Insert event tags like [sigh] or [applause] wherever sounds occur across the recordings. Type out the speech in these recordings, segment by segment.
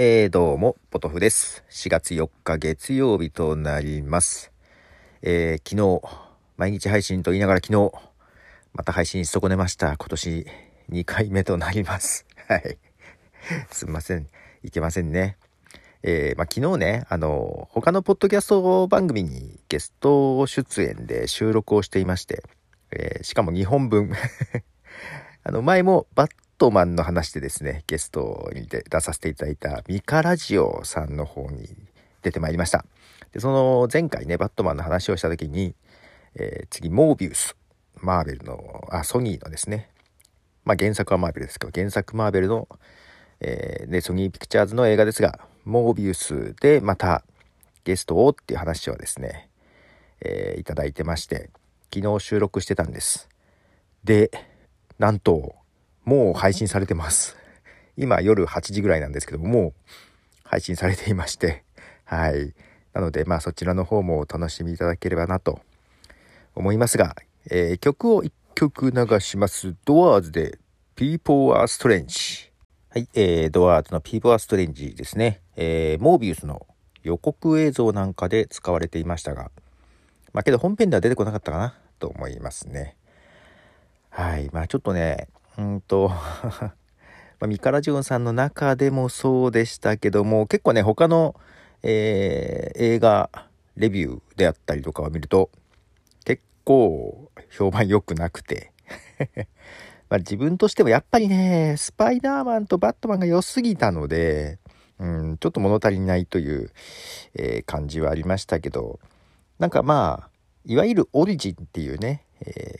えー、どうも、ポトフです。4月4日月曜日となります。えー、昨日、毎日配信と言いながら昨日、また配信し損ねました。今年2回目となります。[laughs] はい。すみません。いけませんね。えー、まあ、昨日ね、あの、他のポッドキャスト番組にゲスト出演で収録をしていまして、えーしかも2本分。[laughs] あの、前もバットマンの話でですね、ゲストに出させていただいたミカラジオさんの方に出てまいりました。で、その前回ね、バットマンの話をした時に、えー次、モービウス。マーベルの、あ、ソニーのですね。まあ原作はマーベルですけど、原作マーベルの、えーで、ソニーピクチャーズの映画ですが、モービウスでまたゲストをっていう話をですね、えーいただいてまして、昨日収録してたんです。で、なんと、もう配信されてます。今夜8時ぐらいなんですけども、もう配信されていまして、はい。なので、まあそちらの方もお楽しみいただければなと思いますが、えー曲を1曲流します。ドアーズで People are Strange。はい、えー、ドアーズの People are Strange ですね。えー、モービウスの予告映像なんかで使われていましたが、まあけど本編では出てこなかったかなと思いますね。はい。まあちょっとね、うんと、[laughs] まあ、ミカラジオンさんの中でもそうでしたけども、結構ね、他の、えー映画レビューであったりとかを見ると、結構評判良くなくて。[laughs] まあ自分としてもやっぱりね、スパイダーマンとバットマンが良すぎたので、うん、ちょっと物足りないという、えー感じはありましたけど、なんかまあ、いわゆるオリジンっていうね、え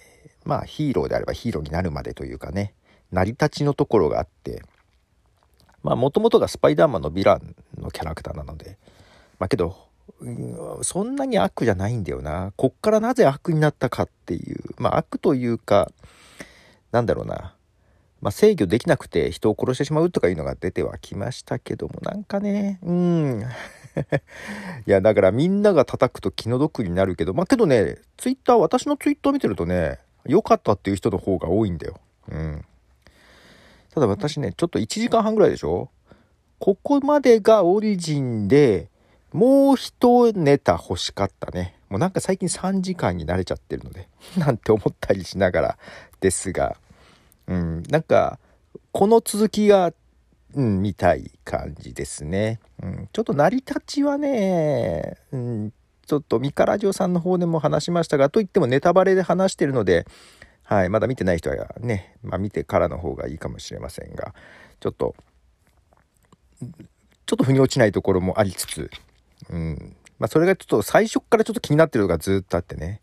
まあヒーローであればヒーローになるまでというかね、成り立ちのところがあって、まあもともとがスパイダーマンのヴィランのキャラクターなので、まあけど、そんなに悪じゃないんだよな。こっからなぜ悪になったかっていう、まあ悪というか、なんだろうな。まあ制御できなくて人を殺してしまうとかいうのが出てはきましたけども、なんかね、うん。[laughs] いや、だからみんなが叩くと気の毒になるけど、まあけどね、ツイッター、私のツイッター見てるとね、良かったっていう人の方が多いんだよ。うん。ただ私ね、ちょっと1時間半ぐらいでしょ？ここまでがオリジンで、もう一ネタ欲しかったね。もうなんか最近3時間に慣れちゃってるので、[laughs] なんて思ったりしながらですが、うん、なんか、この続きが、うん、見たい感じですね。うん、ちょっと成り立ちはね、うん、ちょっとミカラジオさんの方でも話しましたが、といってもネタバレで話してるので、はい、まだ見てない人はね、まあ見てからの方がいいかもしれませんが、ちょっと、ちょっと腑に落ちないところもありつつ、うん。まあそれがちょっと最初からちょっと気になってるのがずっとあってね、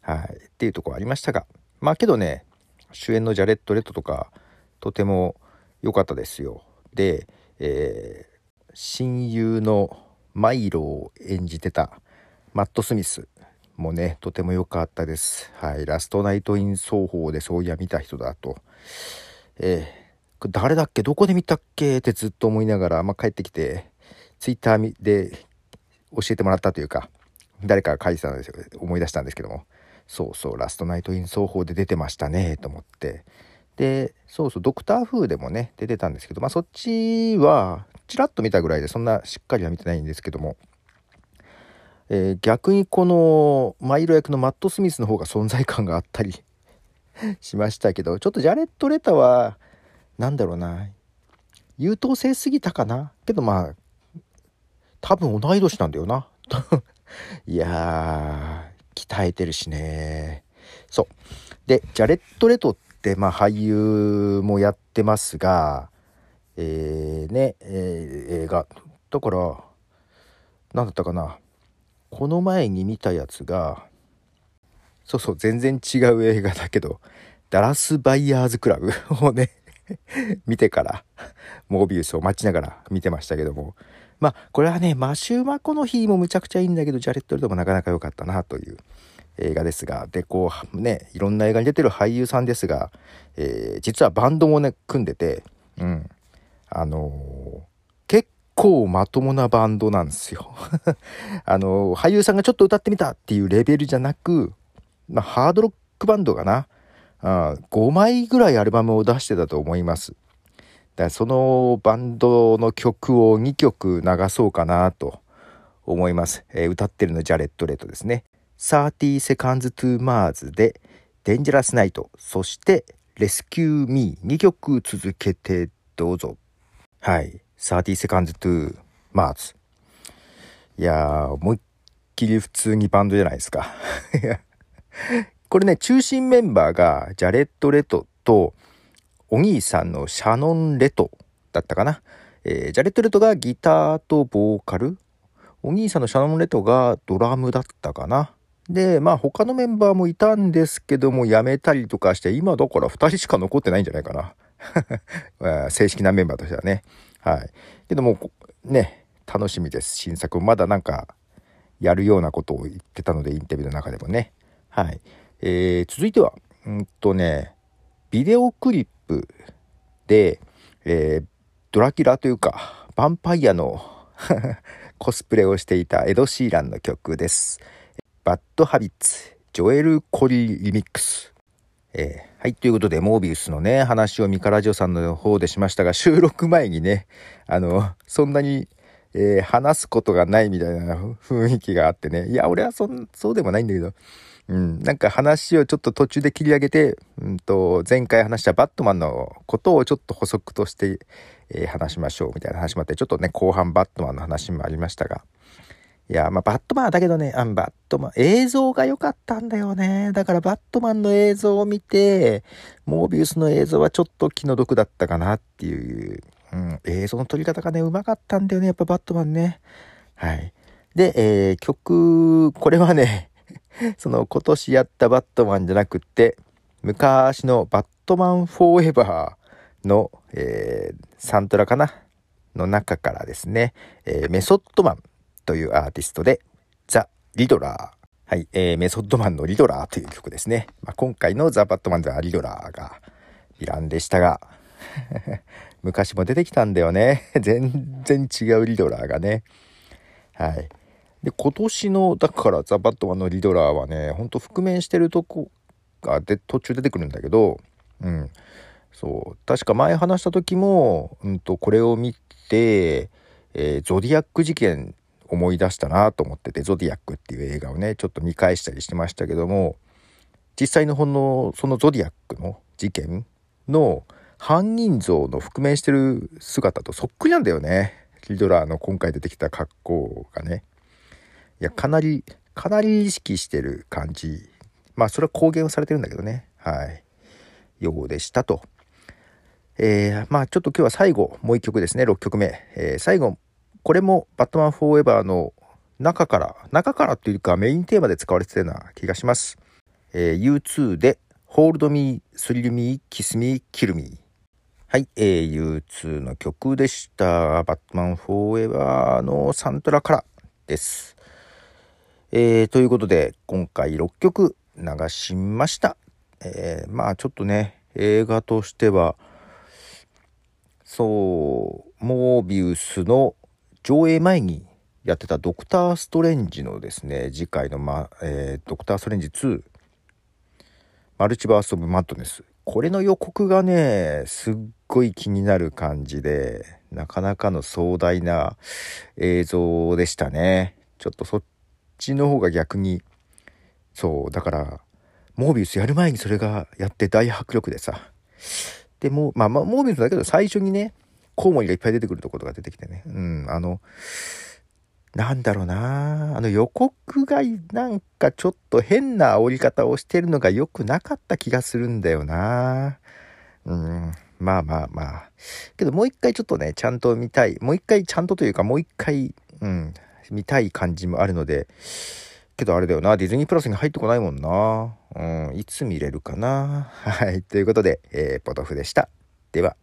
はい、っていうところありましたが、まあけどね、主演のジャレット・レッドとか、とても良かったですよ。で、えー親友のマイロを演じてたマット・スミスもね、とても良かったです。はい。ラストナイト・イン奏法でそういや見た人だと。えー誰だっけ？どこで見たっけ？ってずっと思いながら、まあ、帰ってきて、ツイッターで教えてもらったというか、誰かが書いてたんですよ。思い出したんですけども。そうそう、ラストナイト・イン奏法で出てましたね、と思って。で、そうそう、ドクター風でもね、出てたんですけど、まあそっちは、ちらっと見たぐらいで、そんなしっかりは見てないんですけども、えー逆にこの、マイロ役のマット・スミスの方が存在感があったり [laughs] しましたけど、ちょっとジャレット・レタは、なんだろうな、優等生すぎたかなけどまあ、多分同い年なんだよな。[laughs] いやー、鍛えてるしね。そう。で、ジャレット・レトって、まあ俳優もやってますが、えー、ね、えー映画。だから、なんだったかな。この前に見たやつが、そうそう、全然違う映画だけど、ダラス・バイヤーズ・クラブ [laughs] をね、見てから、モービウスを待ちながら見てましたけども、まあ、これはね、マシュー・マコの日もむちゃくちゃいいんだけど、ジャレット・レトもなかなか良かったなという映画ですが、で、こう、ね、いろんな映画に出てる俳優さんですが、えー実はバンドもね、組んでて、うん、あの構まともなバンドなんですよ。[laughs] あの俳優さんがちょっと歌ってみたっていうレベルじゃなく、まあ、ハードロックバンドかな。あ5枚ぐらいアルバムを出してたと思います。だそのバンドの曲を2曲流そうかなと思います。えー、歌ってるのジャレット・レッドですね。30 Seconds to Mars で Dangerous Night そして Rescue Me2 曲続けてどうぞ。はい。30 Seconds to Mars。いやー、思いっきり普通にバンドじゃないですか。[laughs] これね、中心メンバーがジャレット・レトとお兄さんのシャノン・レトだったかな。えー、ジャレット・レトがギターとボーカル。お兄さんのシャノン・レトがドラムだったかな。で、まあ他のメンバーもいたんですけども、辞めたりとかして、今だから2人しか残ってないんじゃないかな。[laughs] 正式なメンバーとしてはね。はい。けども、ね、楽しみです。新作まだなんか、やるようなことを言ってたので、インタビューの中でもね。はい。えー、続いては、うんとね、ビデオクリップで、えー、ドラキュラというか、ヴァンパイアの [laughs] コスプレをしていたエド・シーランの曲です。バッドハビッツ、ジョエル・コリーリミックス。えー、はい、ということで、モービウスのね、話をミカラジオさんの方でしましたが、収録前にね、あの、そんなに、えー、話すことがないみたいな雰囲気があってね、いや、俺はそ、そうでもないんだけど、うん、なんか話をちょっと途中で切り上げて、うんと、前回話したバットマンのことをちょっと補足として、えー、話しましょうみたいな話もあって、ちょっとね、後半バットマンの話もありましたが、いや、まあ、バットマンだけどね、あバットマン、映像が良かったんだよね。だからバットマンの映像を見て、モービウスの映像はちょっと気の毒だったかなっていう、うん、映像の撮り方がね、うまかったんだよね、やっぱバットマンね。はい。で、えー、曲、これはね、[laughs] その今年やったバットマンじゃなくて、昔のバットマンフォーエバーの、えー、サントラかな？の中からですね、えー、メソッドマンというアーティストで、 The Riddler。はい、えー、メソッドマンのリドラーという曲ですね。まあ、今回のザ・バットマン・ザ・リドラーがヴィランでしたが、[laughs] 昔も出てきたんだよね。[laughs] 全然違うリドラーがね。はい。で、今年の、だからザ・バットマンのリドラーはね、ほんと覆面してるとこがで途中出てくるんだけど、うん。そう。確か前話した時も、うんと、これを見て、えー、ゾディアック事件思い出したなと思ってて「ゾディアック」っていう映画をねちょっと見返したりしてましたけども実際のほんのそのゾディアックの事件の犯人像の覆面してる姿とそっくりなんだよね。リドラーの今回出てきた格好がね。いやかなりかなり意識してる感じ。まあそれは公言はされてるんだけどね。はい。ようでしたと。えー、まあちょっと今日は最後もう一曲ですね。6曲目、えー、最後これもバットマンフォーエバーの中から、中からっていうかメインテーマで使われてたような気がします。えー、U2 で Hold Me, Thrill Me, Kiss Me, Kill Me。はい、えー、U2 の曲でした。バットマンフォーエバーのサントラからです。えー、ということで、今回6曲流しました。えー、まあちょっとね、映画としては、そう、モービウスの上映前にやってたドクター・ストレンジのですね、次回の、まえー、ドクター・ストレンジ2、マルチバース・オブ・マッドネス。これの予告がね、すっごい気になる感じで、なかなかの壮大な映像でしたね。ちょっとそっちの方が逆に、そう、だから、モービウスやる前にそれがやって大迫力でさ。でも、まあ、まあ、モービウスだけど最初にね、コウモリがいっぱい出てくるところが出てきてね。うん、あの、なんだろうなあの予告がなんかちょっと変な煽り方をしてるのが良くなかった気がするんだよなうん、まあまあまあ。けどもう一回ちょっとね、ちゃんと見たい。もう一回ちゃんとというかもう一回、うん、見たい感じもあるので、けどあれだよな、ディズニープラスに入ってこないもんな。うん、いつ見れるかな。はい、ということで、えー、ポトフでした。では。